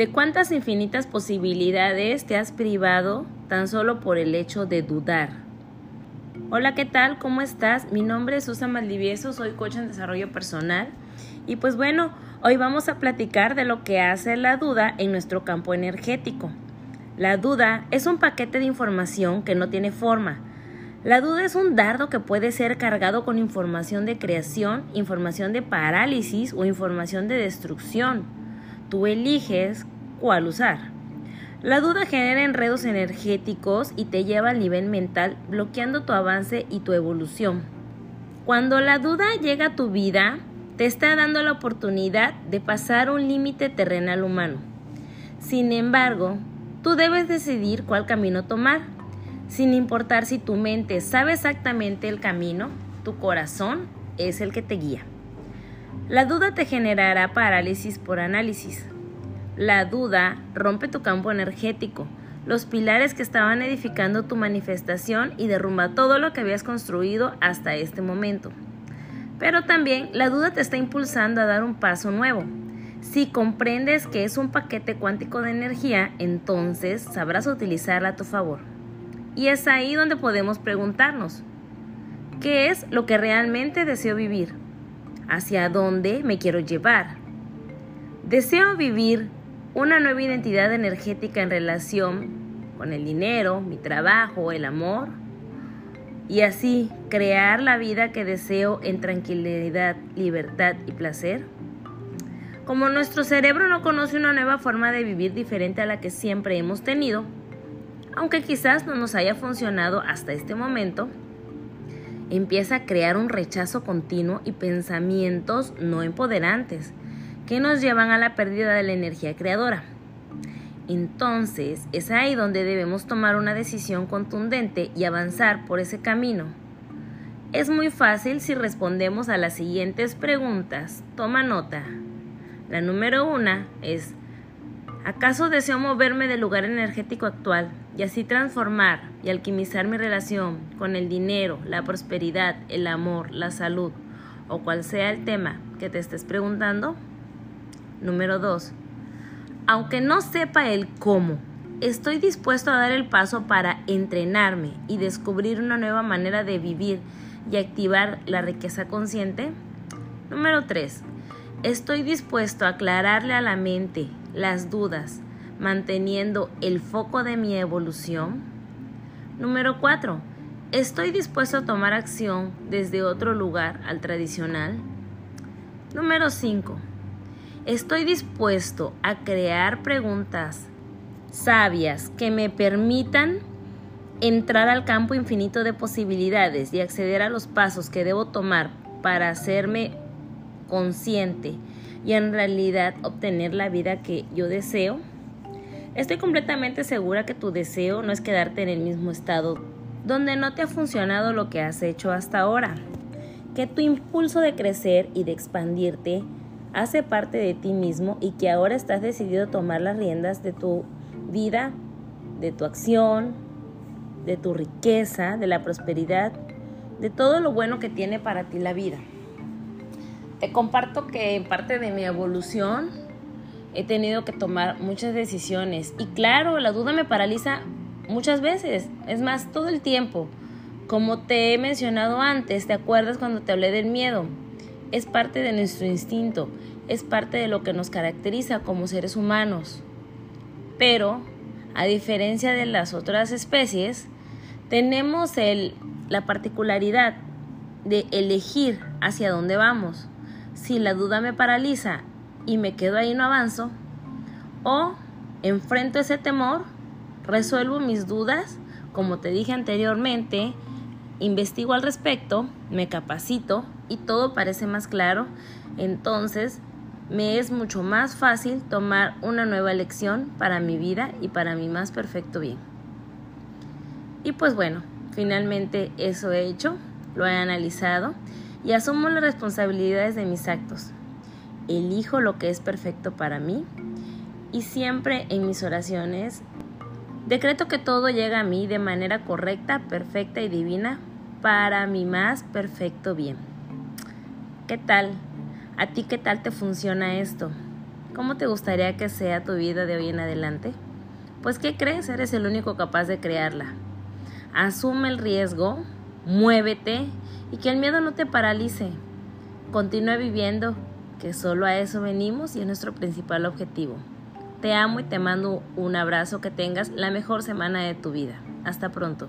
¿De cuántas infinitas posibilidades te has privado tan solo por el hecho de dudar? Hola, ¿qué tal? ¿Cómo estás? Mi nombre es Susan Maldivieso, soy coach en desarrollo personal. Y pues bueno, hoy vamos a platicar de lo que hace la duda en nuestro campo energético. La duda es un paquete de información que no tiene forma. La duda es un dardo que puede ser cargado con información de creación, información de parálisis o información de destrucción. Tú eliges cuál usar. La duda genera enredos energéticos y te lleva al nivel mental, bloqueando tu avance y tu evolución. Cuando la duda llega a tu vida, te está dando la oportunidad de pasar un límite terrenal humano. Sin embargo, Tú debes decidir cuál camino tomar, sin importar si tu mente sabe exactamente el camino, tu corazón es el que te guía. La duda te generará parálisis por análisis. La duda rompe tu campo energético, los pilares que estaban edificando tu manifestación y derrumba todo lo que habías construido hasta este momento. Pero también la duda te está impulsando a dar un paso nuevo, si comprendes que es un paquete cuántico de energía, entonces sabrás utilizarla a tu favor. Y es ahí donde podemos preguntarnos, ¿qué es lo que realmente deseo vivir? ¿Hacia dónde me quiero llevar? ¿Deseo vivir una nueva identidad energética en relación con el dinero, mi trabajo, el amor? Y así crear la vida que deseo en tranquilidad, libertad y placer. Como nuestro cerebro no conoce una nueva forma de vivir diferente a la que siempre hemos tenido, aunque quizás no nos haya funcionado hasta este momento, empieza a crear un rechazo continuo y pensamientos no empoderantes que nos llevan a la pérdida de la energía creadora. Entonces es ahí donde debemos tomar una decisión contundente y avanzar por ese camino. Es muy fácil si respondemos a las siguientes preguntas. Toma nota. La número una es, ¿acaso deseo moverme del lugar energético actual y así transformar y alquimizar mi relación con el dinero, la prosperidad, el amor, la salud o cual sea el tema que te estés preguntando? Número dos, aunque no sepa el cómo, estoy dispuesto a dar el paso para entrenarme y descubrir una nueva manera de vivir y activar la riqueza consciente. Número 3. Estoy dispuesto a aclararle a la mente las dudas, manteniendo el foco de mi evolución. Número 4. Estoy dispuesto a tomar acción desde otro lugar al tradicional. Número 5. Estoy dispuesto a crear preguntas sabias que me permitan entrar al campo infinito de posibilidades y acceder a los pasos que debo tomar para hacerme consciente y en realidad obtener la vida que yo deseo? Estoy completamente segura que tu deseo no es quedarte en el mismo estado donde no te ha funcionado lo que has hecho hasta ahora, que tu impulso de crecer y de expandirte hace parte de ti mismo y que ahora estás decidido a tomar las riendas de tu vida, de tu acción, de tu riqueza, de la prosperidad, de todo lo bueno que tiene para ti la vida. Te comparto que en parte de mi evolución he tenido que tomar muchas decisiones y claro, la duda me paraliza muchas veces, es más, todo el tiempo. Como te he mencionado antes, ¿te acuerdas cuando te hablé del miedo? Es parte de nuestro instinto, es parte de lo que nos caracteriza como seres humanos. Pero, a diferencia de las otras especies, tenemos el, la particularidad de elegir hacia dónde vamos si la duda me paraliza y me quedo ahí no avanzo, o enfrento ese temor, resuelvo mis dudas, como te dije anteriormente, investigo al respecto, me capacito y todo parece más claro, entonces me es mucho más fácil tomar una nueva elección para mi vida y para mi más perfecto bien. Y pues bueno, finalmente eso he hecho, lo he analizado y asumo las responsabilidades de mis actos. Elijo lo que es perfecto para mí y siempre en mis oraciones decreto que todo llega a mí de manera correcta, perfecta y divina para mi más perfecto bien. ¿Qué tal? ¿A ti qué tal te funciona esto? ¿Cómo te gustaría que sea tu vida de hoy en adelante? Pues ¿qué crees? Eres el único capaz de crearla. Asume el riesgo, muévete y que el miedo no te paralice. Continúa viviendo, que solo a eso venimos y es nuestro principal objetivo. Te amo y te mando un abrazo, que tengas la mejor semana de tu vida. Hasta pronto.